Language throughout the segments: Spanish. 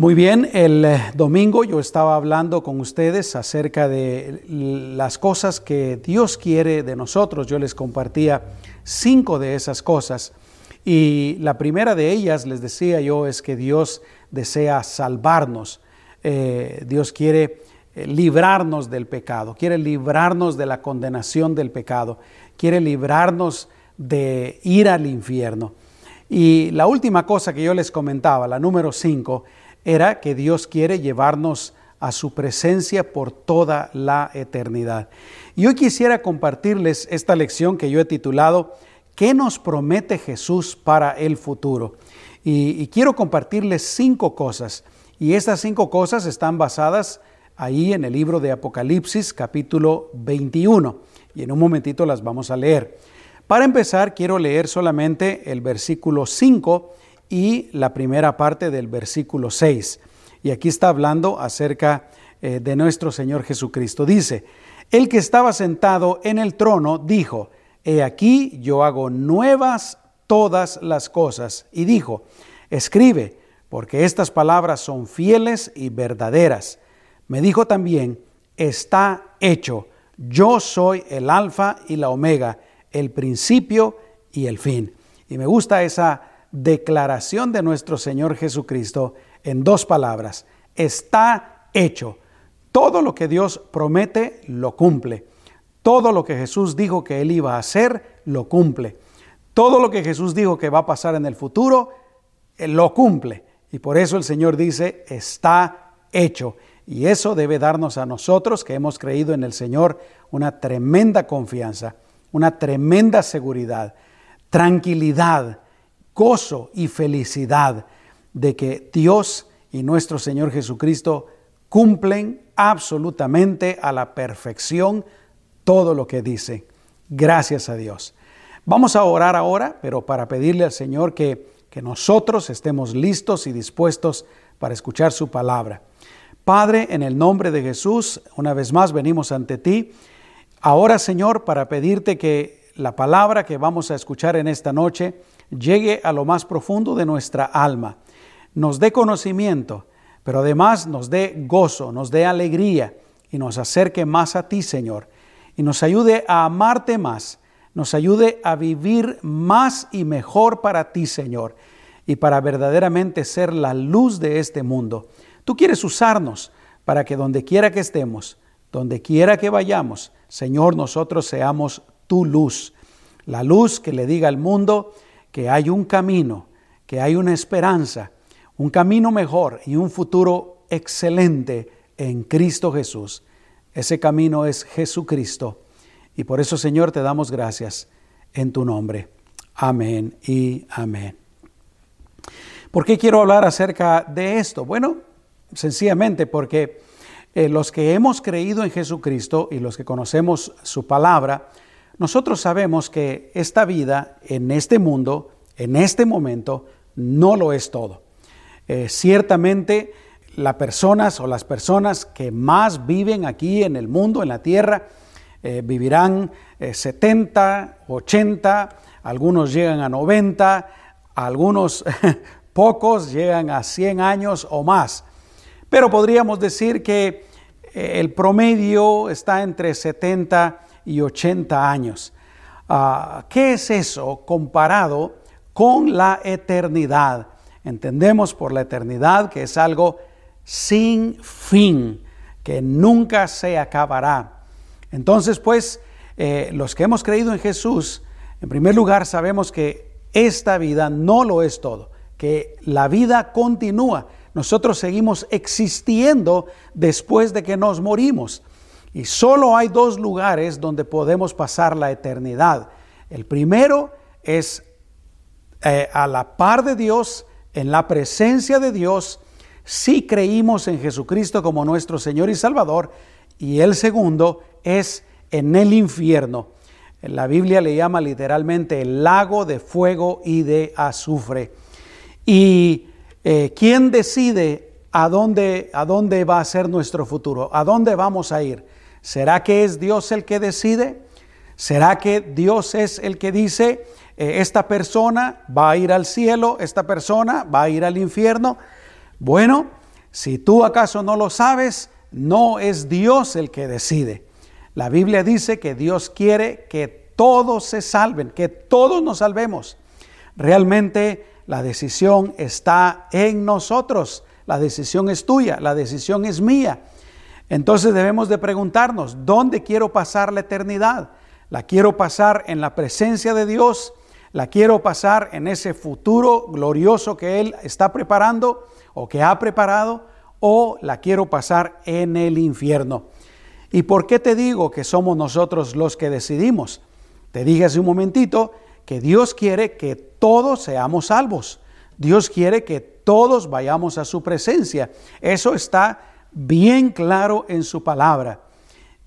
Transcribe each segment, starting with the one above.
Muy bien, el eh, domingo yo estaba hablando con ustedes acerca de las cosas que Dios quiere de nosotros. Yo les compartía cinco de esas cosas. Y la primera de ellas, les decía yo, es que Dios desea salvarnos. Eh, Dios quiere eh, librarnos del pecado, quiere librarnos de la condenación del pecado, quiere librarnos de ir al infierno. Y la última cosa que yo les comentaba, la número cinco, era que Dios quiere llevarnos a su presencia por toda la eternidad. Y hoy quisiera compartirles esta lección que yo he titulado ¿Qué nos promete Jesús para el futuro? Y, quiero compartirles cinco cosas. Y estas cinco cosas están basadas ahí en el libro de Apocalipsis capítulo 21. Y en un momentito las vamos a leer. Para empezar, quiero leer solamente el versículo 5 y la primera parte del versículo 6. Y aquí está hablando acerca eh, de nuestro Señor Jesucristo. Dice, el que estaba sentado en el trono dijo, He aquí yo hago nuevas todas las cosas. Y dijo, escribe, porque estas palabras son fieles y verdaderas. Me dijo también, está hecho, yo soy el alfa y la omega, el principio y el fin. Y me gusta esa declaración de nuestro Señor Jesucristo en dos palabras. Está hecho. Todo lo que Dios promete, lo cumple. Todo lo que Jesús dijo que Él iba a hacer, lo cumple. Todo lo que Jesús dijo que va a pasar en el futuro, Él lo cumple. Y por eso el Señor dice, está hecho. Y eso debe darnos a nosotros que hemos creído en el Señor una tremenda confianza, una tremenda seguridad, tranquilidad gozo y felicidad de que Dios y nuestro Señor Jesucristo cumplen absolutamente a la perfección todo lo que dice. Gracias a Dios. Vamos a orar ahora, pero para pedirle al Señor que, que nosotros estemos listos y dispuestos para escuchar su palabra. Padre, en el nombre de Jesús, una vez más venimos ante ti. Ahora, Señor, para pedirte que la palabra que vamos a escuchar en esta noche llegue a lo más profundo de nuestra alma, nos dé conocimiento, pero además nos dé gozo, nos dé alegría y nos acerque más a ti, Señor, y nos ayude a amarte más, nos ayude a vivir más y mejor para ti, Señor, y para verdaderamente ser la luz de este mundo. Tú quieres usarnos para que donde quiera que estemos, donde quiera que vayamos, Señor, nosotros seamos tu luz, la luz que le diga al mundo, que hay un camino, que hay una esperanza, un camino mejor y un futuro excelente en Cristo Jesús. Ese camino es Jesucristo. Y por eso, Señor, te damos gracias en tu nombre. Amén y amén. ¿Por qué quiero hablar acerca de esto? Bueno, sencillamente porque eh, los que hemos creído en Jesucristo y los que conocemos su palabra, nosotros sabemos que esta vida en este mundo, en este momento, no lo es todo. Eh, ciertamente, las personas o las personas que más viven aquí en el mundo, en la tierra, eh, vivirán 70, eh, 80, algunos llegan a 90, algunos pocos llegan a 100 años o más. Pero podríamos decir que el promedio está entre 70 y 80 años. Ah, ¿Qué es eso comparado con la eternidad? Entendemos por la eternidad que es algo sin fin, que nunca se acabará. Entonces, pues, eh, los que hemos creído en Jesús, en primer lugar sabemos que esta vida no lo es todo, que la vida continúa. Nosotros seguimos existiendo después de que nos morimos. Y solo hay dos lugares donde podemos pasar la eternidad. El primero es eh, a la par de Dios, en la presencia de Dios, si creímos en Jesucristo como nuestro Señor y Salvador. Y el segundo es en el infierno. La Biblia le llama literalmente el lago de fuego y de azufre. ¿Y eh, quién decide a dónde, a dónde va a ser nuestro futuro? ¿A dónde vamos a ir? ¿Será que es Dios el que decide? ¿Será que Dios es el que dice, eh, esta persona va a ir al cielo, esta persona va a ir al infierno? Bueno, Si tú acaso no lo sabes, no es Dios el que decide. La Biblia dice que Dios quiere que todos se salven, que todos nos salvemos. Realmente la decisión está en nosotros. La decisión es tuya, la decisión es mía. Entonces debemos de preguntarnos, ¿dónde quiero pasar la eternidad? ¿La quiero pasar en la presencia de Dios? ¿La quiero pasar en ese futuro glorioso que Él está preparando o que ha preparado? ¿O la quiero pasar en el infierno? ¿Y por qué te digo que somos nosotros los que decidimos? Te dije hace un momentito que Dios quiere que todos seamos salvos. Dios quiere que todos vayamos a su presencia. Eso está bien claro en su palabra.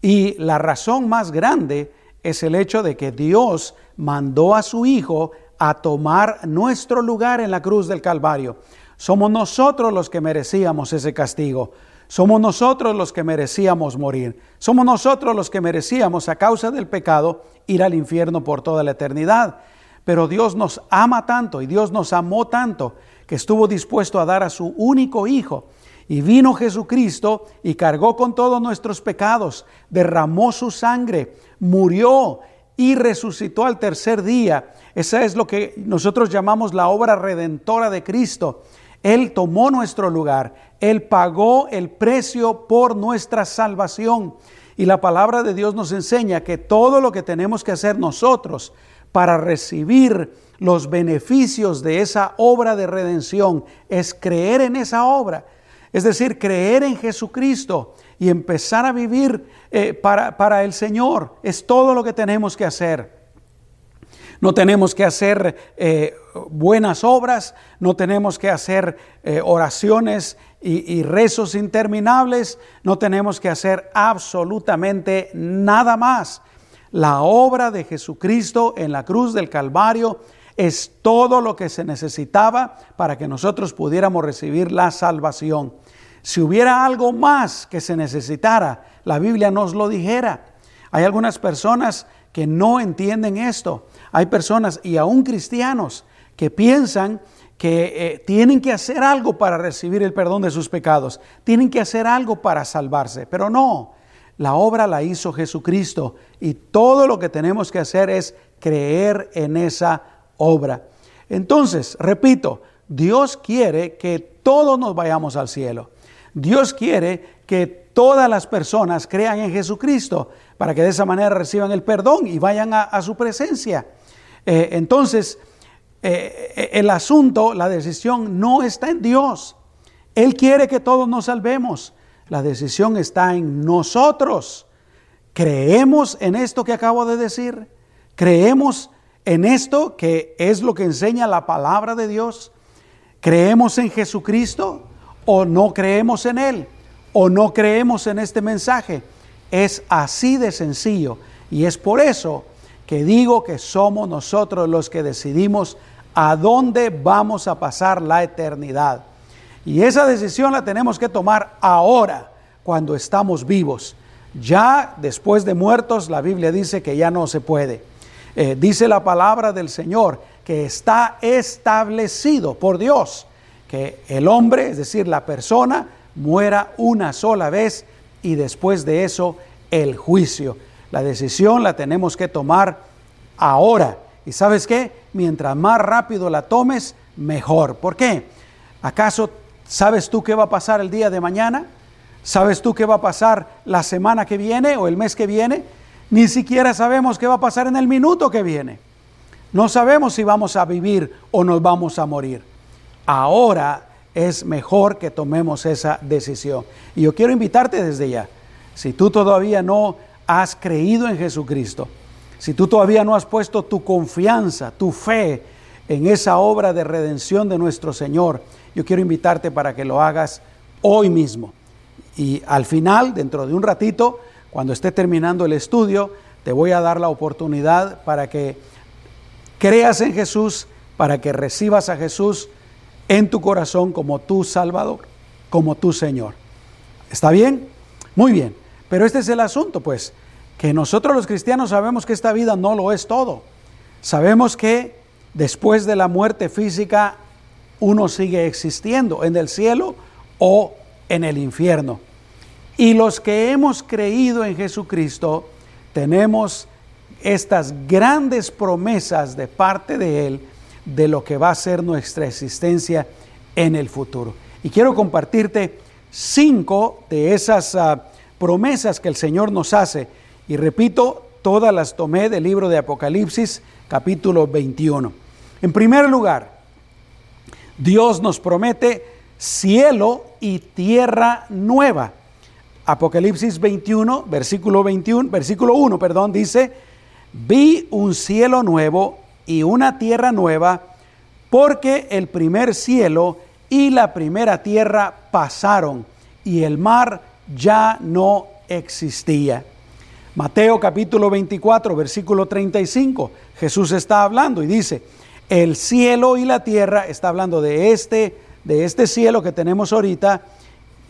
Y la razón más grande es el hecho de que Dios mandó a su Hijo a tomar nuestro lugar en la cruz del Calvario. Somos nosotros los que merecíamos ese castigo. Somos nosotros los que merecíamos morir. Somos nosotros los que merecíamos a causa del pecado ir al infierno por toda la eternidad. Pero Dios nos ama tanto y Dios nos amó tanto que estuvo dispuesto a dar a su único Hijo y vino Jesucristo y cargó con todos nuestros pecados, derramó su sangre, murió y resucitó al tercer día. Esa es lo que nosotros llamamos la obra redentora de Cristo. Él tomó nuestro lugar, Él pagó el precio por nuestra salvación. Y la palabra de Dios nos enseña que todo lo que tenemos que hacer nosotros para recibir los beneficios de esa obra de redención es creer en esa obra es decir, creer en Jesucristo y empezar a vivir eh, para, el Señor. Es todo lo que tenemos que hacer. No tenemos que hacer eh, buenas obras, no tenemos que hacer eh, oraciones y, rezos interminables, no tenemos que hacer absolutamente nada más. La obra de Jesucristo en la cruz del Calvario es todo lo que se necesitaba para que nosotros pudiéramos recibir la salvación. Si hubiera algo más que se necesitara, la Biblia nos lo dijera. Hay algunas personas que no entienden esto. Hay personas, y aún cristianos, que piensan que eh, tienen que hacer algo para recibir el perdón de sus pecados. Tienen que hacer algo para salvarse. Pero no, la obra la hizo Jesucristo y todo lo que tenemos que hacer es creer en esa obra. Entonces, repito, Dios quiere que todos nos vayamos al cielo. Dios quiere que todas las personas crean en Jesucristo para que de esa manera reciban el perdón y vayan a, su presencia. Eh, entonces, eh, el asunto, la decisión no está en Dios. Él quiere que todos nos salvemos. La decisión está en nosotros. ¿Creemos en esto que acabo de decir? ¿Creemos en esto que es lo que enseña la palabra de Dios? ¿Creemos en Jesucristo? O no creemos en Él, o no creemos en este mensaje. Es así de sencillo. Y es por eso que digo que somos nosotros los que decidimos a dónde vamos a pasar la eternidad. Y esa decisión la tenemos que tomar ahora, cuando estamos vivos. Ya después de muertos, la Biblia dice que ya no se puede. Eh, dice la palabra del Señor que está establecido por Dios que el hombre, es decir, la persona, muera una sola vez y después de eso el juicio. La decisión la tenemos que tomar ahora. ¿Y sabes qué? Mientras más rápido la tomes, mejor. ¿Por qué? ¿Acaso sabes tú qué va a pasar el día de mañana? ¿Sabes tú qué va a pasar la semana que viene o el mes que viene? Ni siquiera sabemos qué va a pasar en el minuto que viene. No sabemos si vamos a vivir o nos vamos a morir ahora es mejor que tomemos esa decisión. Y yo quiero invitarte desde ya, si tú todavía no has creído en Jesucristo, si tú todavía no has puesto tu confianza, tu fe en esa obra de redención de nuestro Señor, yo quiero invitarte para que lo hagas hoy mismo. Y al final, dentro de un ratito, cuando esté terminando el estudio, te voy a dar la oportunidad para que creas en Jesús, para que recibas a Jesús en tu corazón como tu Salvador, como tu Señor. ¿Está bien? Muy bien. Pero este es el asunto, pues, que nosotros los cristianos sabemos que esta vida no lo es todo. Sabemos que después de la muerte física uno sigue existiendo en el cielo o en el infierno. Y los que hemos creído en Jesucristo tenemos estas grandes promesas de parte de Él de lo que va a ser nuestra existencia en el futuro. Y quiero compartirte cinco de esas ah, promesas que el Señor nos hace. Y repito, todas las tomé del libro de Apocalipsis, capítulo 21. En primer lugar, Dios nos promete cielo y tierra nueva. Apocalipsis 21, versículo 21, versículo 1, perdón, dice, vi un cielo nuevo y una tierra nueva, porque el primer cielo y la primera tierra pasaron y el mar ya no existía. Mateo capítulo 24, versículo 35, Jesús está hablando y dice, el cielo y la tierra, está hablando de este, de este cielo que tenemos ahorita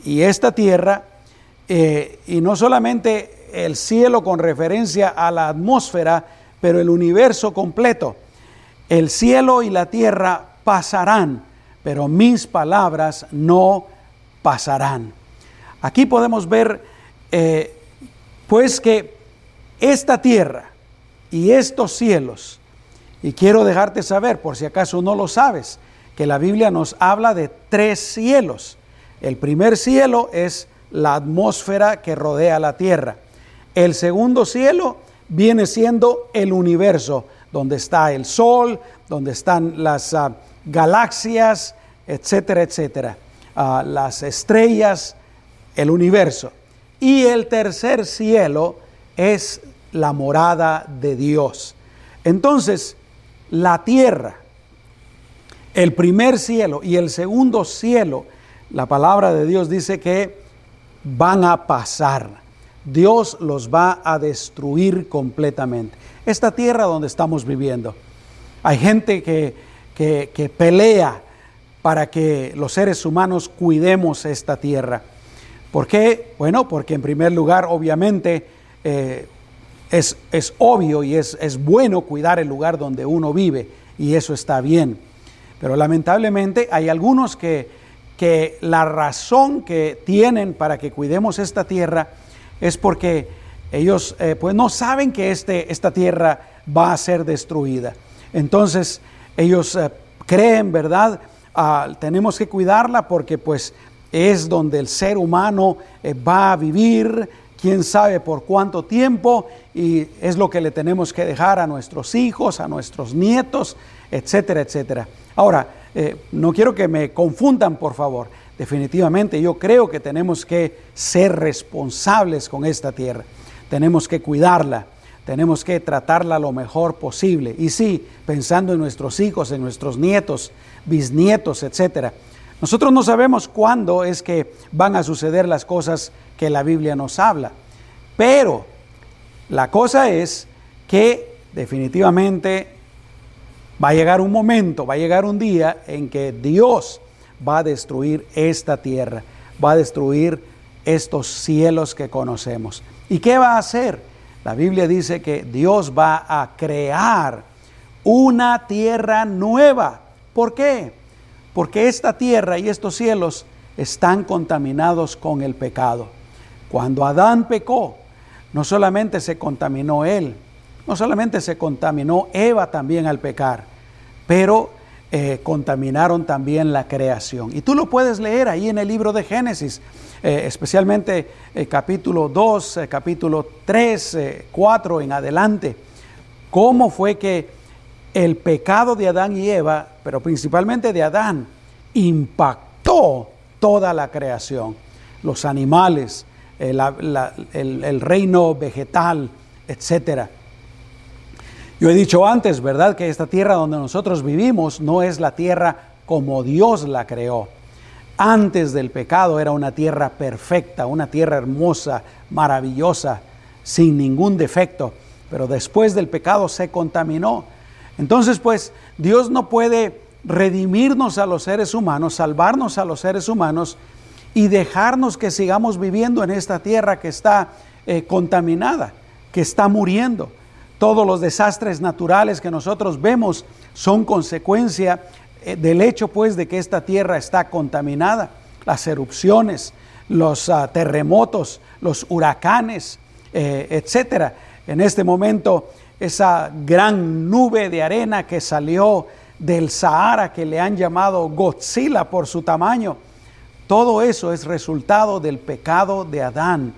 y esta tierra, eh, y no solamente el cielo con referencia a la atmósfera, pero el universo completo. El cielo y la tierra pasarán, pero mis palabras no pasarán. Aquí podemos ver, eh, pues, que esta tierra y estos cielos, y quiero dejarte saber, por si acaso no lo sabes, que la Biblia nos habla de tres cielos. El primer cielo es la atmósfera que rodea la tierra. El segundo cielo viene siendo el universo, donde está el sol, donde están las ah, galaxias, etcétera, etcétera, ah, las estrellas, el universo. Y el tercer cielo es la morada de Dios. Entonces, la tierra, el primer cielo y el segundo cielo, la palabra de Dios dice que van a pasar. Dios los va a destruir completamente. Esta tierra donde estamos viviendo. Hay gente que, que, pelea para que los seres humanos cuidemos esta tierra. ¿Por qué? Bueno, porque en primer lugar, obviamente, eh, es, es, obvio y es, es bueno cuidar el lugar donde uno vive y eso está bien. Pero lamentablemente hay algunos que, que la razón que tienen para que cuidemos esta tierra es porque ellos eh, pues no saben que este, esta tierra va a ser destruida. Entonces ellos eh, creen, ¿verdad? Ah, tenemos que cuidarla porque pues es donde el ser humano eh, va a vivir, quién sabe por cuánto tiempo, y es lo que le tenemos que dejar a nuestros hijos, a nuestros nietos, etcétera, etcétera. Ahora, no quiero que me confundan, por favor. Definitivamente yo creo que tenemos que ser responsables con esta tierra. Tenemos que cuidarla, tenemos que tratarla lo mejor posible. Y sí, pensando en nuestros hijos, en nuestros nietos, bisnietos, etcétera. Nosotros no sabemos cuándo es que van a suceder las cosas que la Biblia nos habla. Pero la cosa es que definitivamente va a llegar un momento, va a llegar un día en que Dios va a destruir esta tierra, va a destruir estos cielos que conocemos. ¿Y qué va a hacer? La Biblia dice que Dios va a crear una tierra nueva. ¿Por qué? Porque esta tierra y estos cielos están contaminados con el pecado. Cuando Adán pecó, no solamente se contaminó él, no solamente se contaminó Eva también al pecar, pero eh, contaminaron también la creación. Y tú lo puedes leer ahí en el libro de Génesis, eh, especialmente eh, capítulo 2, capítulo 3, 4 en adelante, cómo fue que el pecado de Adán y Eva, pero principalmente de Adán, impactó toda la creación, los animales, el, el reino vegetal, etcétera. Yo he dicho antes, ¿verdad?, que esta tierra donde nosotros vivimos no es la tierra como Dios la creó. Antes del pecado era una tierra perfecta, una tierra hermosa, maravillosa, sin ningún defecto, pero después del pecado se contaminó. Entonces, pues, Dios no puede redimirnos a los seres humanos, salvarnos a los seres humanos y dejarnos que sigamos viviendo en esta tierra que está eh, contaminada, que está muriendo. Todos los desastres naturales que nosotros vemos son consecuencia eh, del hecho pues de que esta tierra está contaminada. las erupciones, los ah, terremotos, los huracanes, eh, etcétera. En este momento, esa gran nube de arena que salió del Sahara, que le han llamado Godzilla por su tamaño, todo eso es resultado del pecado de Adán.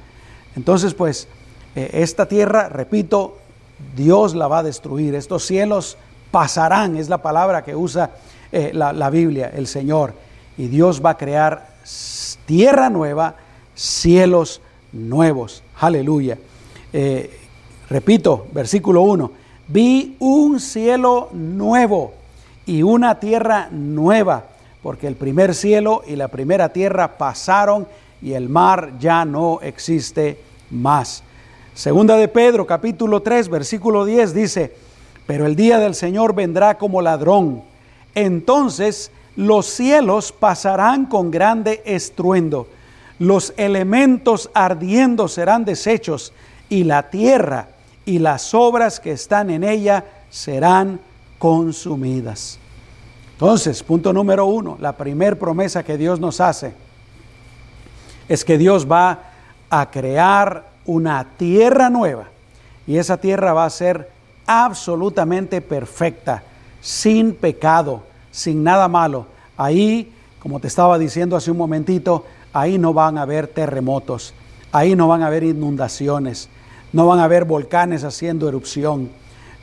Entonces, pues, eh, esta tierra, repito, Dios la va a destruir. Estos cielos pasarán, es la palabra que usa eh, la, Biblia, el Señor. Y Dios va a crear tierra nueva, cielos nuevos. Aleluya. Eh, repito, versículo 1. Vi un cielo nuevo y una tierra nueva, porque el primer cielo y la primera tierra pasaron y el mar ya no existe más. Segunda de Pedro, capítulo 3, versículo 10 dice, pero el día del Señor vendrá como ladrón. Entonces los cielos pasarán con grande estruendo, los elementos ardiendo serán deshechos, y la tierra y las obras que están en ella serán consumidas. Entonces, punto número uno, la primera promesa que Dios nos hace es que Dios va a crear una tierra nueva y esa tierra va a ser absolutamente perfecta, sin pecado, sin nada malo. Ahí, como te estaba diciendo hace un momentito, ahí no van a haber terremotos, ahí no van a haber inundaciones, no van a haber volcanes haciendo erupción,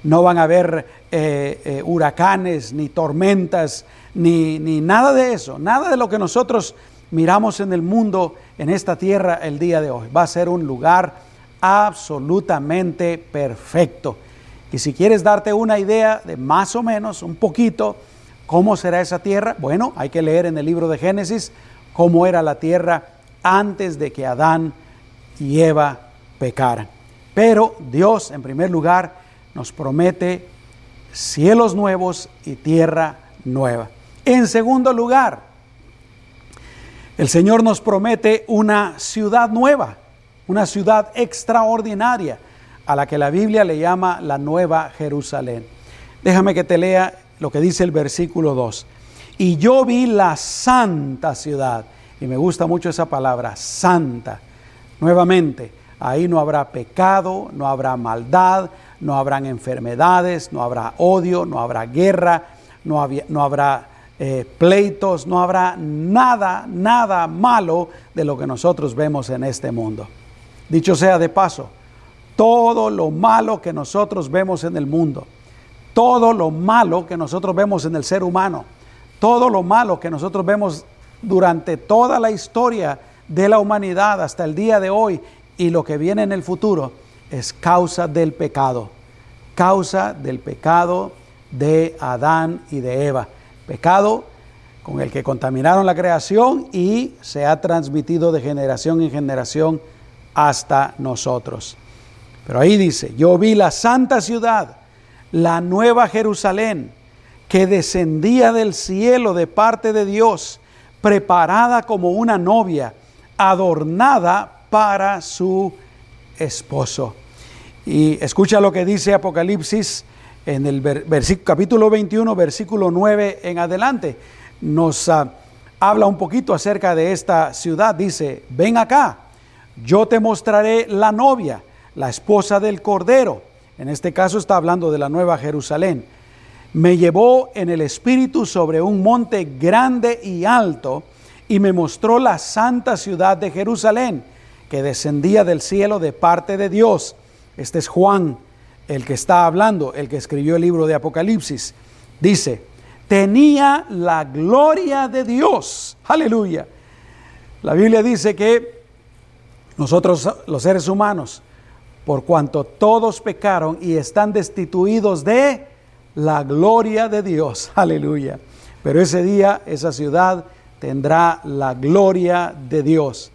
no van a haber eh, eh, huracanes, ni tormentas, ni, ni nada de eso, nada de lo que nosotros miramos en el mundo, en esta tierra el día de hoy. Va a ser un lugar absolutamente perfecto. Y si quieres darte una idea de más o menos, un poquito, cómo será esa tierra, bueno, hay que leer en el libro de Génesis cómo era la tierra antes de que Adán y Eva pecaran. Pero Dios, en primer lugar, nos promete cielos nuevos y tierra nueva. En segundo lugar, el Señor nos promete una ciudad nueva, una ciudad extraordinaria, a la que la Biblia le llama la Nueva Jerusalén. Déjame que te lea lo que dice el versículo 2. Y yo vi la santa ciudad, y me gusta mucho esa palabra, santa. Nuevamente, ahí no habrá pecado, no habrá maldad, no habrán enfermedades, no habrá odio, no habrá guerra, no, no habrá eh, pleitos, no habrá nada, nada malo de lo que nosotros vemos en este mundo. Dicho sea de paso, todo lo malo que nosotros vemos en el mundo, todo lo malo que nosotros vemos en el ser humano, todo lo malo que nosotros vemos durante toda la historia de la humanidad hasta el día de hoy y lo que viene en el futuro, es causa del pecado, causa del pecado de Adán y de Eva pecado con el que contaminaron la creación y se ha transmitido de generación en generación hasta nosotros. Pero ahí dice, yo vi la santa ciudad, la nueva Jerusalén, que descendía del cielo de parte de Dios, preparada como una novia, adornada para su esposo. Y escucha lo que dice Apocalipsis en el capítulo 21, versículo 9 en adelante, nos ah, habla un poquito acerca de esta ciudad. Dice, ven acá, yo te mostraré la novia, la esposa del Cordero. En este caso está hablando de la Nueva Jerusalén. Me llevó en el espíritu sobre un monte grande y alto y me mostró la santa ciudad de Jerusalén, que descendía del cielo de parte de Dios. Este es Juan el que está hablando, el que escribió el libro de Apocalipsis, dice, tenía la gloria de Dios. Aleluya. La Biblia dice que nosotros los seres humanos, por cuanto todos pecaron y están destituidos de la gloria de Dios. Aleluya. Pero ese día, esa ciudad tendrá la gloria de Dios.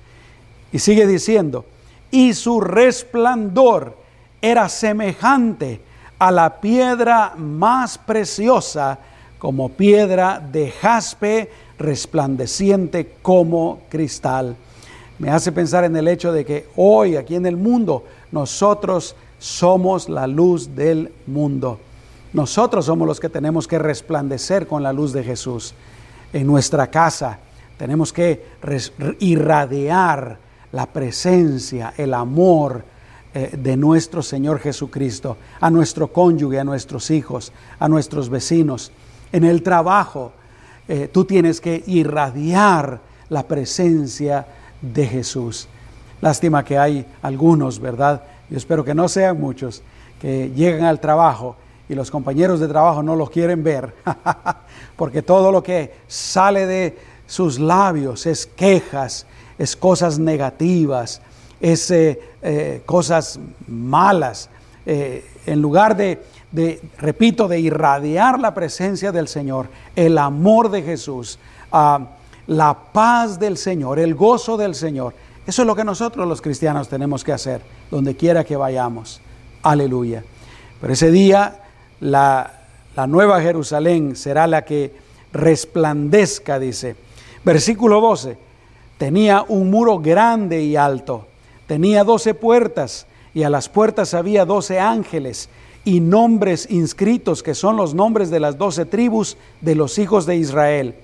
Y sigue diciendo, y su resplandor era semejante a la piedra más preciosa como piedra de jaspe resplandeciente como cristal. Me hace pensar en el hecho de que hoy aquí en el mundo nosotros somos la luz del mundo. Nosotros somos los que tenemos que resplandecer con la luz de Jesús. En nuestra casa tenemos que irradiar la presencia, el amor eh, de nuestro Señor Jesucristo a nuestro cónyuge, a nuestros hijos, a nuestros vecinos. En el trabajo, eh, tú tienes que irradiar la presencia de Jesús. Lástima que hay algunos, ¿verdad? Yo espero que no sean muchos, que llegan al trabajo y los compañeros de trabajo no los quieren ver, porque todo lo que sale de sus labios es quejas, es cosas negativas, es eh, cosas malas. Eh, en lugar de, de, repito, de irradiar la presencia del Señor, el amor de Jesús, la paz del Señor, el gozo del Señor, eso es lo que nosotros los cristianos tenemos que hacer, donde quiera que vayamos. Aleluya. Pero ese día la, nueva Jerusalén será la que resplandezca, dice. Versículo 12, tenía un muro grande y alto, tenía doce puertas y a las puertas había doce ángeles y nombres inscritos que son los nombres de las doce tribus de los hijos de Israel.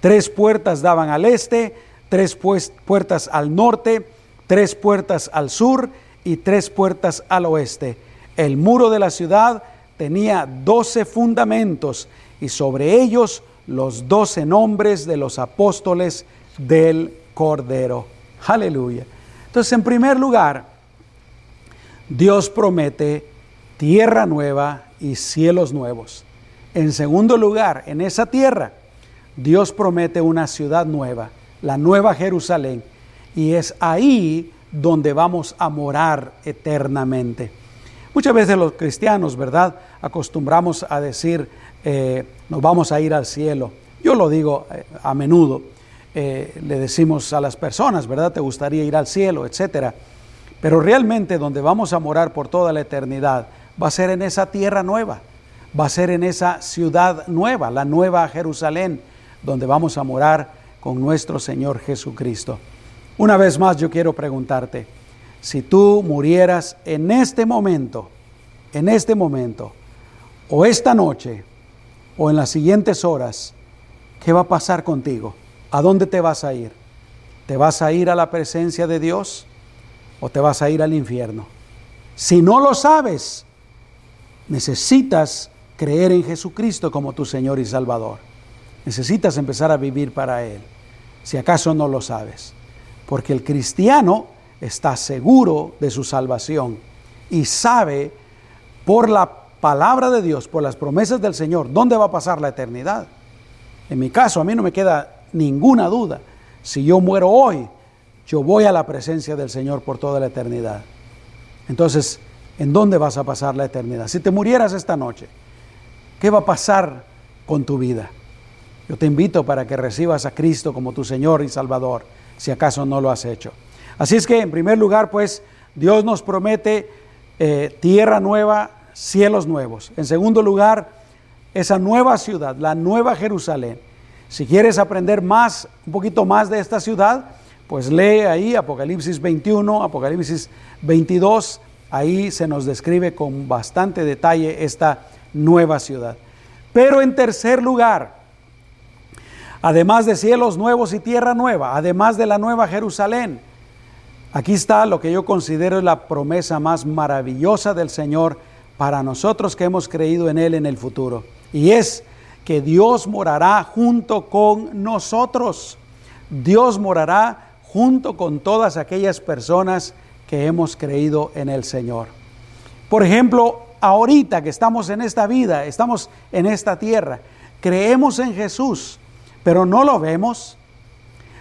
Tres puertas daban al este, tres puertas al norte, tres puertas al sur y tres puertas al oeste. El muro de la ciudad tenía doce fundamentos y sobre ellos los doce nombres de los apóstoles del Cordero. Aleluya. Entonces, en primer lugar, Dios promete tierra nueva y cielos nuevos. En segundo lugar, en esa tierra, Dios promete una ciudad nueva, la nueva Jerusalén, y es ahí donde vamos a morar eternamente. Muchas veces los cristianos, ¿verdad? Acostumbramos a decir, eh, nos vamos a ir al cielo. Yo lo digo eh, a menudo, eh, le decimos a las personas, ¿verdad? ¿Te gustaría ir al cielo, etcétera? Pero realmente donde vamos a morar por toda la eternidad va a ser en esa tierra nueva, va a ser en esa ciudad nueva, la nueva Jerusalén, donde vamos a morar con nuestro Señor Jesucristo. Una vez más yo quiero preguntarte, si tú murieras en este momento, en este momento, o esta noche, o en las siguientes horas, ¿qué va a pasar contigo? ¿A dónde te vas a ir? ¿Te vas a ir a la presencia de Dios o te vas a ir al infierno? Si no lo sabes, necesitas creer en Jesucristo como tu Señor y Salvador. Necesitas empezar a vivir para Él, si acaso no lo sabes. Porque el cristiano está seguro de su salvación y sabe por la palabra de Dios, por las promesas del Señor, dónde va a pasar la eternidad. En mi caso, a mí no me queda ninguna duda. Si yo muero hoy, yo voy a la presencia del Señor por toda la eternidad. Entonces, ¿en dónde vas a pasar la eternidad? Si te murieras esta noche, ¿qué va a pasar con tu vida? Yo te invito para que recibas a Cristo como tu Señor y Salvador, si acaso no lo has hecho. Así es que, en primer lugar, pues, Dios nos promete eh, tierra nueva, cielos nuevos. En segundo lugar, esa nueva ciudad, la nueva Jerusalén. Si quieres aprender más, un poquito más de esta ciudad, pues lee ahí Apocalipsis 21, Apocalipsis 22, ahí se nos describe con bastante detalle esta nueva ciudad. Pero en tercer lugar, además de cielos nuevos y tierra nueva, además de la nueva Jerusalén, Aquí está lo que yo considero la promesa más maravillosa del Señor para nosotros que hemos creído en Él en el futuro. Y es que Dios morará junto con nosotros. Dios morará junto con todas aquellas personas que hemos creído en el Señor. Por ejemplo, ahorita que estamos en esta vida, estamos en esta tierra, creemos en Jesús, pero no lo vemos,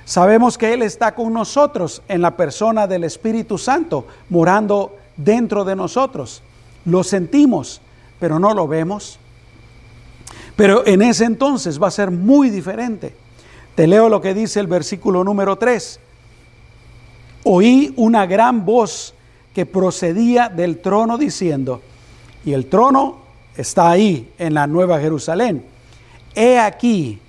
Sabemos que Él está con nosotros en la persona del Espíritu Santo, morando dentro de nosotros. Lo sentimos, pero no lo vemos. Pero en ese entonces va a ser muy diferente. Te leo lo que dice el versículo número 3. Oí una gran voz que procedía del trono diciendo, y el trono está ahí en la Nueva Jerusalén. He aquí,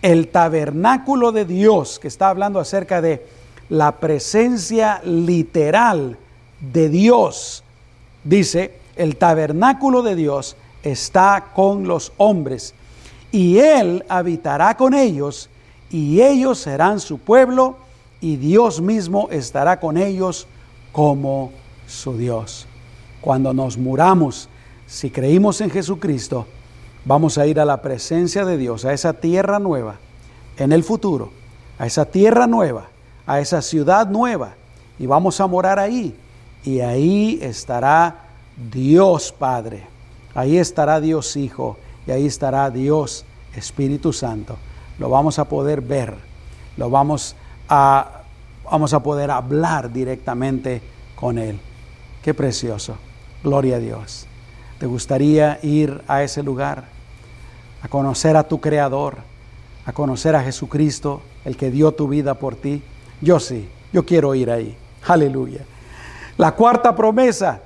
el tabernáculo de Dios, que está hablando acerca de la presencia literal de Dios, dice, el tabernáculo de Dios está con los hombres y Él habitará con ellos y ellos serán su pueblo y Dios mismo estará con ellos como su Dios. Cuando nos muramos, si creímos en Jesucristo, vamos a ir a la presencia de Dios, a esa tierra nueva, en el futuro, a esa tierra nueva, a esa ciudad nueva, y vamos a morar ahí. Y ahí estará Dios Padre, ahí estará Dios Hijo, y ahí estará Dios Espíritu Santo. Lo vamos a poder ver, lo vamos a, vamos a poder hablar directamente con Él. Qué precioso. Gloria a Dios. ¿Te gustaría ir a ese lugar? A conocer a tu Creador, a conocer a Jesucristo, el que dio tu vida por ti. Yo sí, yo quiero ir ahí. Aleluya. La cuarta promesa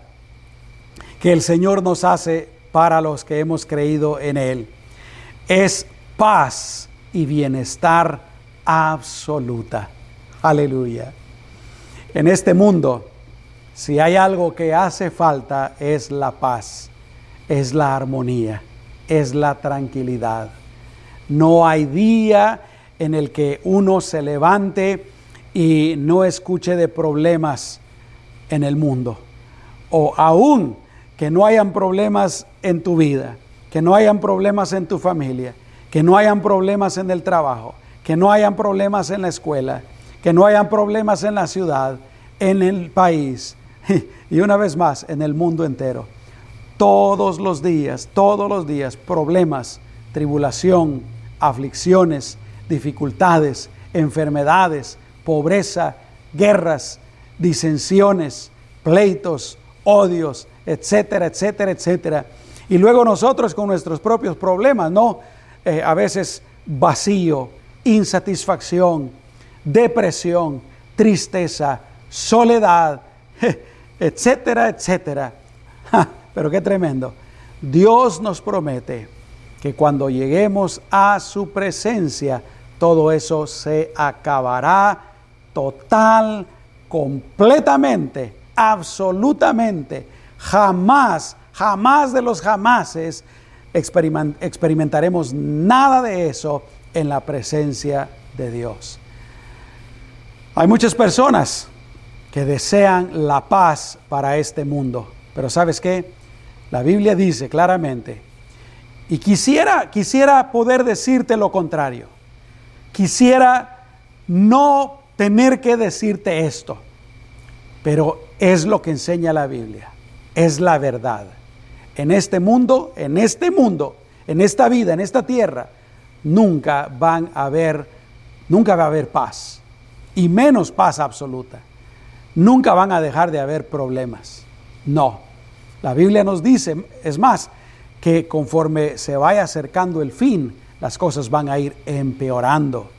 que el Señor nos hace para los que hemos creído en Él es paz y bienestar absoluta. Aleluya. En este mundo, si hay algo que hace falta es la paz, es la armonía, es la tranquilidad. No hay día en el que uno se levante y no escuche de problemas en el mundo. O aún que no hayan problemas en tu vida, que no hayan problemas en tu familia, que no hayan problemas en el trabajo, que no hayan problemas en la escuela, que no hayan problemas en la ciudad, en el país y una vez más en el mundo entero. Todos los días, todos los días, problemas, tribulación, aflicciones, dificultades, enfermedades, pobreza, guerras, disensiones, pleitos, odios, etcétera, etcétera, etcétera. Y luego nosotros con nuestros propios problemas, ¿no? Eh, a veces vacío, insatisfacción, depresión, tristeza, soledad, etcétera, etcétera. Pero qué tremendo. Dios nos promete que cuando lleguemos a su presencia, todo eso se acabará total, completamente, absolutamente. Jamás, jamás de los jamases experimentaremos nada de eso en la presencia de Dios. Hay muchas personas que desean la paz para este mundo, pero ¿sabes qué? La Biblia dice claramente, y quisiera, quisiera poder decirte lo contrario, quisiera no tener que decirte esto, pero es lo que enseña la Biblia, es la verdad. En este mundo, en este mundo, en esta vida, en esta tierra, nunca van a haber, nunca va a haber paz, y menos paz absoluta. Nunca van a dejar de haber problemas. No. La Biblia nos dice, es más, que conforme se vaya acercando el fin, las cosas van a ir empeorando.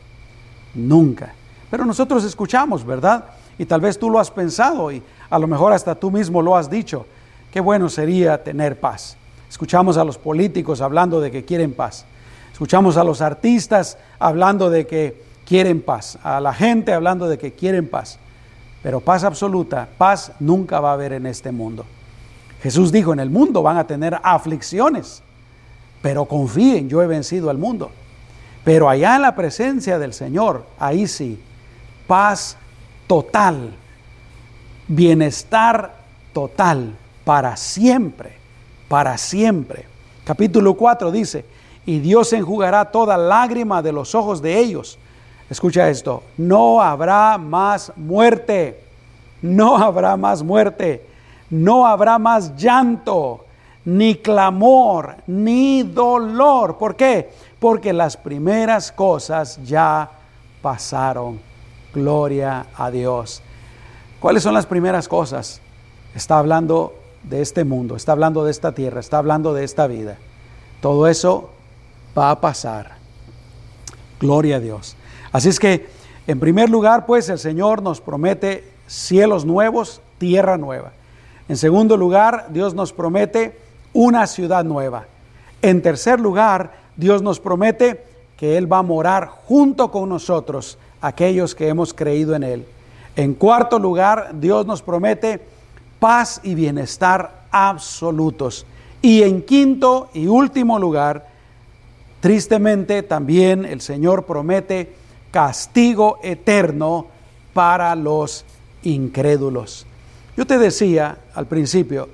Nunca. Pero nosotros escuchamos, ¿verdad? Y tal vez tú lo has pensado y a lo mejor hasta tú mismo lo has dicho. Qué bueno sería tener paz. Escuchamos a los políticos hablando de que quieren paz. Escuchamos a los artistas hablando de que quieren paz. A la gente hablando de que quieren paz. Pero paz absoluta, paz nunca va a haber en este mundo. Jesús dijo, en el mundo van a tener aflicciones, pero confíen, yo he vencido al mundo. Pero allá en la presencia del Señor, ahí sí, paz total, bienestar total, para siempre, para siempre. Capítulo 4 dice, y Dios enjugará toda lágrima de los ojos de ellos. Escucha esto, no habrá más muerte, no habrá más muerte, no habrá más llanto, ni clamor, ni dolor. ¿Por qué? porque las primeras cosas ya pasaron. Gloria a Dios. ¿Cuáles son las primeras cosas? Está hablando de este mundo, está hablando de esta tierra, está hablando de esta vida. Todo eso va a pasar. Gloria a Dios. Así es que, en primer lugar, pues el Señor nos promete cielos nuevos, tierra nueva. En segundo lugar, Dios nos promete una ciudad nueva. En tercer lugar, Dios nos promete que Él va a morar junto con nosotros, aquellos que hemos creído en Él. En cuarto lugar, Dios nos promete paz y bienestar absolutos. Y en quinto y último lugar, tristemente también el Señor promete castigo eterno para los incrédulos. Yo te decía al principio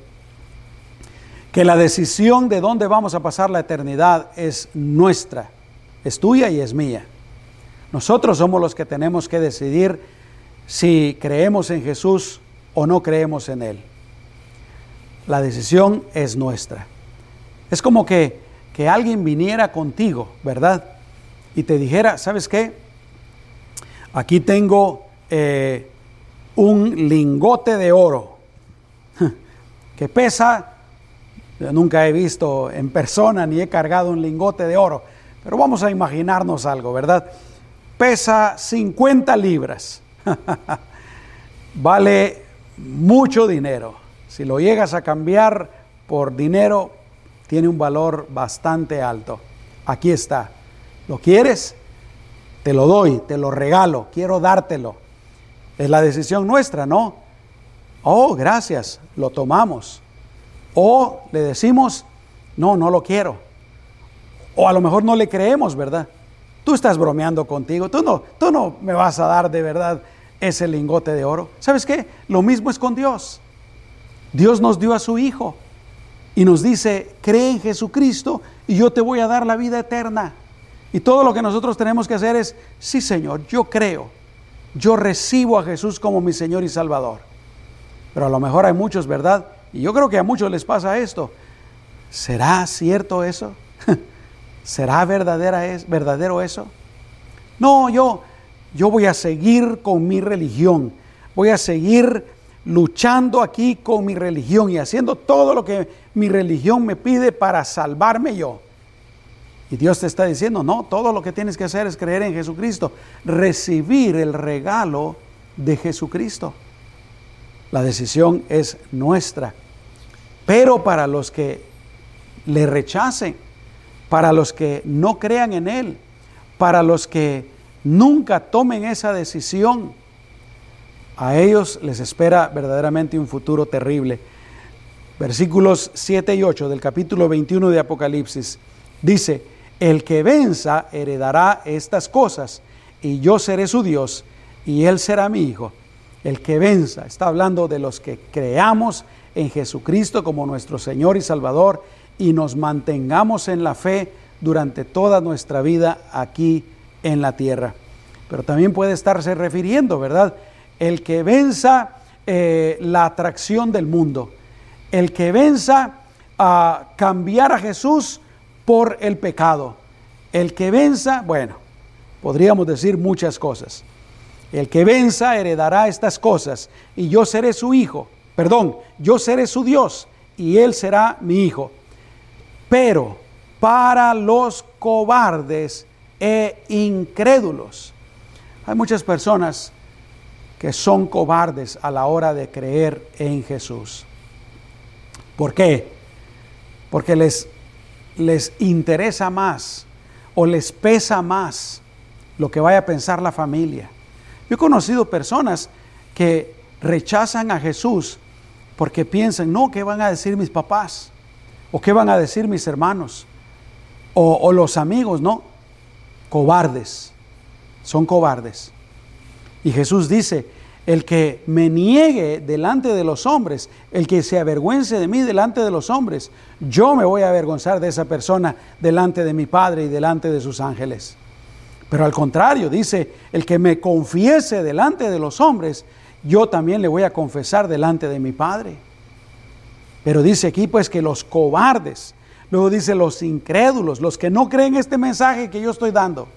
que la decisión de dónde vamos a pasar la eternidad es nuestra, es tuya y es mía. Nosotros somos los que tenemos que decidir si creemos en Jesús o no creemos en Él. La decisión es nuestra. Es como que, que alguien viniera contigo, ¿verdad? Y te dijera, ¿sabes qué? Aquí tengo eh, un lingote de oro que pesa, yo nunca he visto en persona ni he cargado un lingote de oro, pero vamos a imaginarnos algo, ¿verdad? Pesa 50 libras, vale mucho dinero. Si lo llegas a cambiar por dinero, tiene un valor bastante alto. Aquí está. ¿Lo quieres? Te lo doy, te lo regalo, quiero dártelo. Es la decisión nuestra, ¿no? Oh, gracias, lo tomamos. O le decimos, no, no lo quiero. O a lo mejor no le creemos, ¿verdad? Tú estás bromeando contigo, tú no, tú no me vas a dar de verdad ese lingote de oro. ¿Sabes qué? Lo mismo es con Dios. Dios nos dio a su Hijo y nos dice, cree en Jesucristo y yo te voy a dar la vida eterna. Y todo lo que nosotros tenemos que hacer es, sí Señor, yo creo, yo recibo a Jesús como mi Señor y Salvador. Pero a lo mejor hay muchos, ¿verdad? Y yo creo que a muchos les pasa esto. ¿Será cierto eso? ¿Será verdadera es, verdadero eso? No, yo, yo voy a seguir con mi religión. Voy a seguir luchando aquí con mi religión y haciendo todo lo que mi religión me pide para salvarme yo. Y Dios te está diciendo, no, todo lo que tienes que hacer es creer en Jesucristo, recibir el regalo de Jesucristo. La decisión es nuestra. Pero para los que le rechacen, para los que no crean en Él, para los que nunca tomen esa decisión, a ellos les espera verdaderamente un futuro terrible. Versículos 7 y 8 del capítulo 21 de Apocalipsis dice, el que venza heredará estas cosas y yo seré su Dios y él será mi hijo. El que venza, está hablando de los que creamos en Jesucristo como nuestro Señor y Salvador y nos mantengamos en la fe durante toda nuestra vida aquí en la tierra. Pero también puede estarse refiriendo, ¿verdad? el que venza eh, la atracción del mundo, el que venza a cambiar a Jesús por el pecado, el que venza, bueno, podríamos decir muchas cosas. El que venza heredará estas cosas y yo seré su hijo, perdón, yo seré su Dios y él será mi hijo. Pero para los cobardes e incrédulos, hay muchas personas que son cobardes a la hora de creer en Jesús. ¿Por qué? Porque les, les interesa más o les pesa más lo que vaya a pensar la familia. Yo he conocido personas que rechazan a Jesús porque piensan, no, ¿qué van a decir mis papás? ¿O qué van a decir mis hermanos? O, o los amigos, no. Cobardes. Son cobardes. Y Jesús dice, el que me niegue delante de los hombres, el que se avergüence de mí delante de los hombres, yo me voy a avergonzar de esa persona delante de mi Padre y delante de sus ángeles. Pero al contrario, dice, el que me confiese delante de los hombres, yo también le voy a confesar delante de mi Padre. Pero dice aquí pues que los cobardes, luego dice los incrédulos, los que no creen este mensaje que yo estoy dando,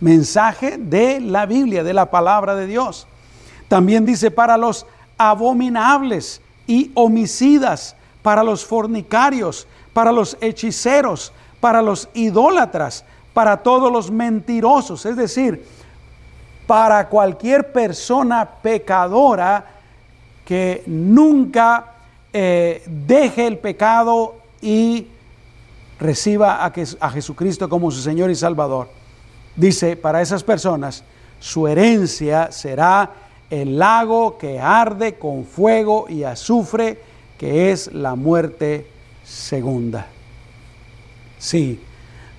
mensaje de la Biblia, de la palabra de Dios. También dice para los abominables y homicidas, para los fornicarios, para los hechiceros, para los idólatras, para todos los mentirosos, es decir, para cualquier persona pecadora que nunca eh, deje el pecado y reciba a, a Jesucristo como su Señor y Salvador dice, para esas personas, su herencia será el lago que arde con fuego y azufre, que es la muerte segunda. Sí,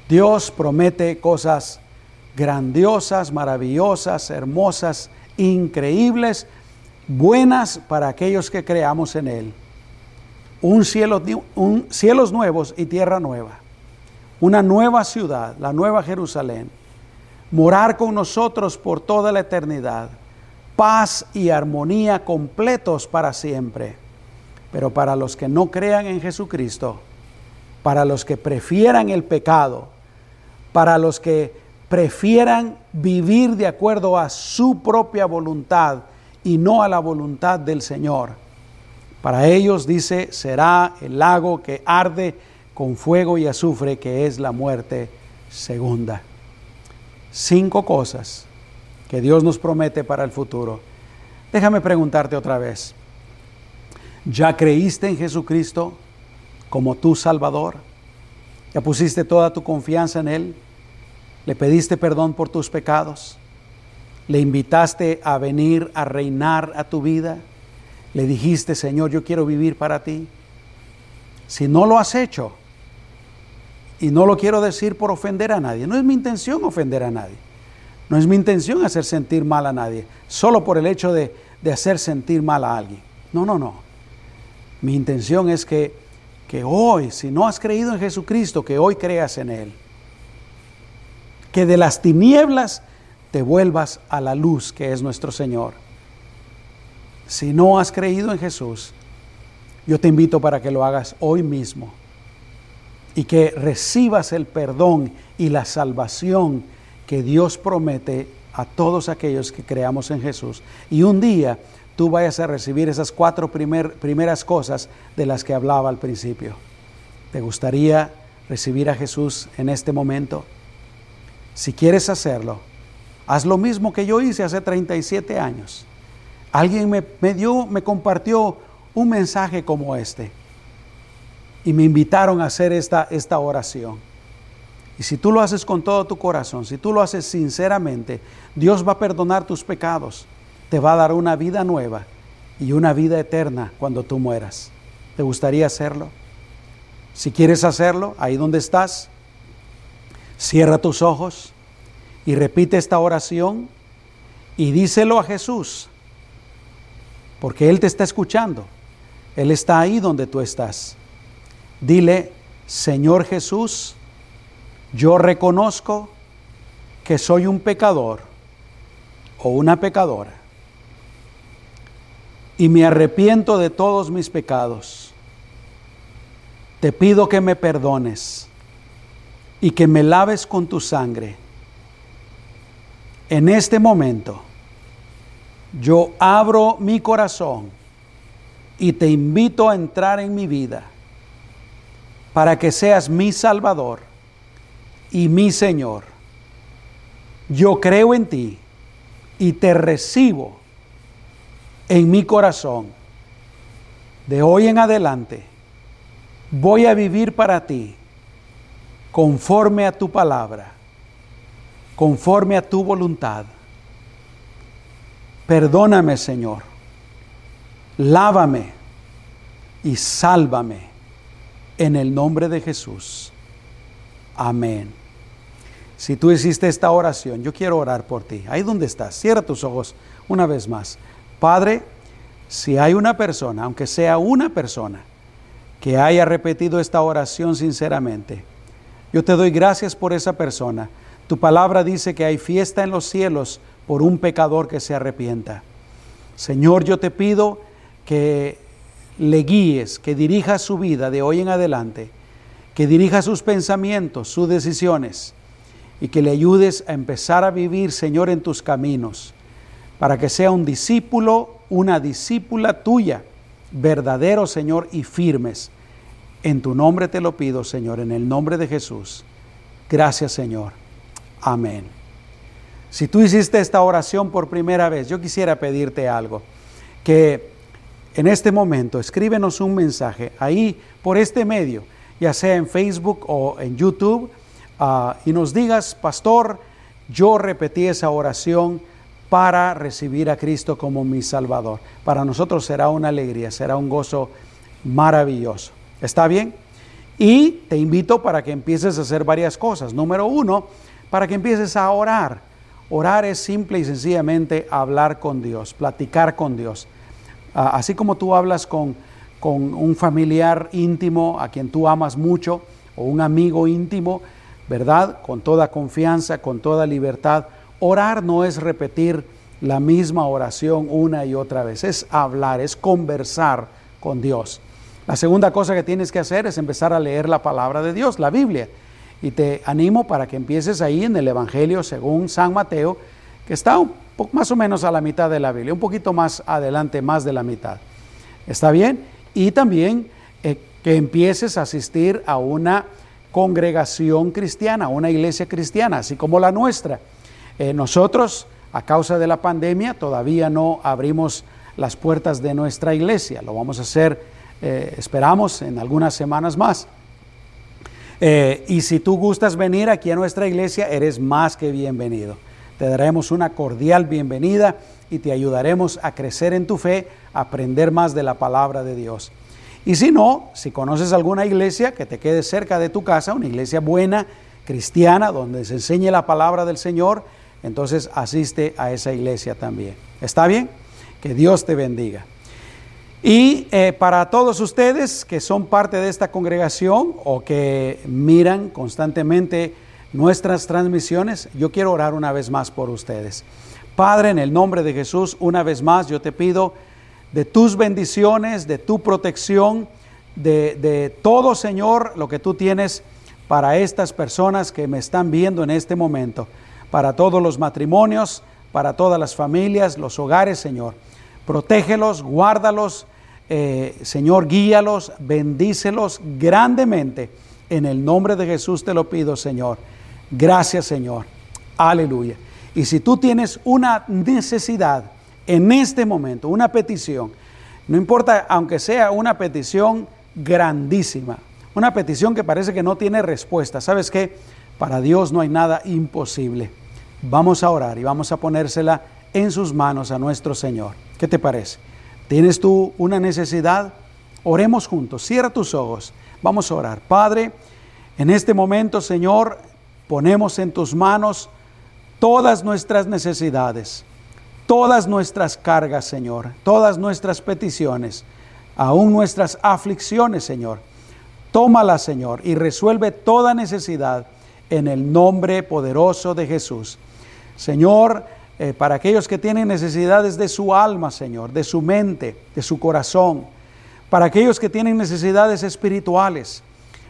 Dios promete cosas grandiosas, maravillosas, hermosas, increíbles, buenas para aquellos que creamos en Él. Un cielo, un, cielos nuevos y tierra nueva. Una nueva ciudad, la nueva Jerusalén. Morar con nosotros por toda la eternidad. Paz y armonía completos para siempre. Pero para los que no crean en Jesucristo, para los que prefieran el pecado, para los que prefieran vivir de acuerdo a su propia voluntad y no a la voluntad del Señor. Para ellos, dice, será el lago que arde con fuego y azufre, que es la muerte segunda. Cinco cosas que Dios nos promete para el futuro. Déjame preguntarte otra vez. ¿Ya creíste en Jesucristo como tu Salvador? ¿Ya pusiste toda tu confianza en Él? ¿Le pediste perdón por tus pecados? ¿Le invitaste a venir a reinar a tu vida? ¿Le dijiste, Señor, yo quiero vivir para ti? Si no lo has hecho, y no lo quiero decir por ofender a nadie, no es mi intención ofender a nadie, no es mi intención hacer sentir mal a nadie, solo por el hecho de, de hacer sentir mal a alguien. No, no, no. Mi intención es que, que hoy, si no has creído en Jesucristo, que hoy creas en Él. Que de las tinieblas te vuelvas a la luz que es nuestro Señor. Si no has creído en Jesús, yo te invito para que lo hagas hoy mismo y que recibas el perdón y la salvación que Dios promete a todos aquellos que creamos en Jesús. Y un día tú vayas a recibir esas cuatro primeras cosas de las que hablaba al principio. ¿Te gustaría recibir a Jesús en este momento? Si quieres hacerlo, haz lo mismo que yo hice hace 37 años. Alguien me, me dio, me compartió un mensaje como este y me invitaron a hacer esta, esta oración. Y si tú lo haces con todo tu corazón, si tú lo haces sinceramente, Dios va a perdonar tus pecados te va a dar una vida nueva y una vida eterna cuando tú mueras. ¿Te gustaría hacerlo? Si quieres hacerlo, ahí donde estás, cierra tus ojos y repite esta oración y díselo a Jesús, porque Él te está escuchando. Él está ahí donde tú estás. Dile, Señor Jesús, yo reconozco que soy un pecador o una pecadora y me arrepiento de todos mis pecados. Te pido que me perdones y que me laves con tu sangre. En este momento, yo abro mi corazón y te invito a entrar en mi vida para que seas mi Salvador y mi Señor. Yo creo en ti y te recibo en mi corazón, de hoy en adelante, voy a vivir para ti conforme a tu palabra, conforme a tu voluntad. Perdóname, Señor. Lávame y sálvame en el nombre de Jesús. Amén. Si tú hiciste esta oración, yo quiero orar por ti. Ahí donde estás, cierra tus ojos una vez más. Padre, si hay una persona, aunque sea una persona, que haya repetido esta oración sinceramente, yo te doy gracias por esa persona. Tu palabra dice que hay fiesta en los cielos por un pecador que se arrepienta. Señor, yo te pido que le guíes, que dirija su vida de hoy en adelante, que dirija sus pensamientos, sus decisiones y que le ayudes a empezar a vivir, Señor, en tus caminos para que sea un discípulo, una discípula tuya, verdadero Señor y firmes. En tu nombre te lo pido, Señor, en el nombre de Jesús. Gracias, Señor. Amén. Si tú hiciste esta oración por primera vez, yo quisiera pedirte algo, que en este momento escríbenos un mensaje ahí por este medio, ya sea en Facebook o en YouTube, ah, y nos digas, pastor, yo repetí esa oración para recibir a Cristo como mi Salvador. Para nosotros será una alegría, será un gozo maravilloso. ¿Está bien? Y te invito para que empieces a hacer varias cosas. Número uno, para que empieces a orar. Orar es simple y sencillamente hablar con Dios, platicar con Dios. Ah, así como tú hablas con, con un familiar íntimo a quien tú amas mucho o un amigo íntimo, ¿verdad? Con toda confianza, con toda libertad. Orar no es repetir la misma oración una y otra vez, es hablar, es conversar con Dios. La segunda cosa que tienes que hacer es empezar a leer la palabra de Dios, la Biblia. Y te animo para que empieces ahí en el Evangelio según San Mateo, que está más o menos a la mitad de la Biblia, un poquito más adelante, más de la mitad. ¿Está bien? Y también eh, que empieces a asistir a una congregación cristiana, una iglesia cristiana, así como la nuestra. Eh, nosotros, a causa de la pandemia, todavía no abrimos las puertas de nuestra iglesia. Lo vamos a hacer, eh, esperamos, en algunas semanas más. Eh, y si tú gustas venir aquí a nuestra iglesia, eres más que bienvenido. Te daremos una cordial bienvenida y te ayudaremos a crecer en tu fe, a aprender más de la palabra de Dios. Y si no, si conoces alguna iglesia que te quede cerca de tu casa, una iglesia buena, cristiana, donde se enseñe la palabra del Señor, entonces asiste a esa iglesia también. ¿Está bien? Que Dios te bendiga. Y eh, para todos ustedes que son parte de esta congregación o que miran constantemente nuestras transmisiones, yo quiero orar una vez más por ustedes. Padre, en el nombre de Jesús, una vez más yo te pido de tus bendiciones, de tu protección, de, de todo, Señor, lo que tú tienes para estas personas que me están viendo en este momento, para todos los matrimonios, para todas las familias, los hogares, Señor. Protégelos, guárdalos, eh, Señor, guíalos, bendícelos grandemente. En el nombre de Jesús te lo pido, Señor. Gracias, Señor. Aleluya. Y si tú tienes una necesidad en este momento, una petición, no importa, aunque sea una petición grandísima, una petición que parece que no tiene respuesta, ¿sabes qué? Para Dios no hay nada imposible. Vamos a orar y vamos a ponérsela en sus manos a nuestro Señor. ¿Qué te parece? ¿Tienes tú una necesidad? Oremos juntos. Cierra tus ojos. Vamos a orar. Padre, en este momento, Señor, ponemos en tus manos todas nuestras necesidades, todas nuestras cargas, Señor, todas nuestras peticiones, aún nuestras aflicciones, Señor. Tómala, Señor, y resuelve toda necesidad en el nombre poderoso de Jesús. Señor, eh, para aquellos que tienen necesidades de su alma, Señor, de su mente, de su corazón, para aquellos que tienen necesidades espirituales,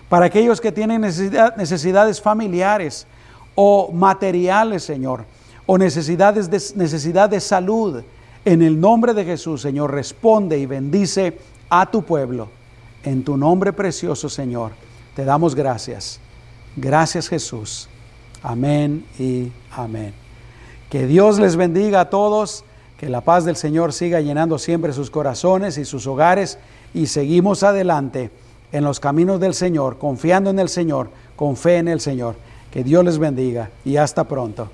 para aquellos que tienen necesidades familiares o materiales, Señor, o necesidades de, necesidad de salud. En el nombre de Jesús, Señor, responde y bendice a tu pueblo. En tu nombre precioso, Señor, te damos gracias. Gracias, Jesús. Amén y amén. Que Dios les bendiga a todos, que la paz del Señor siga llenando siempre sus corazones y sus hogares y seguimos adelante en los caminos del Señor, confiando en el Señor, con fe en el Señor. Que Dios les bendiga y hasta pronto.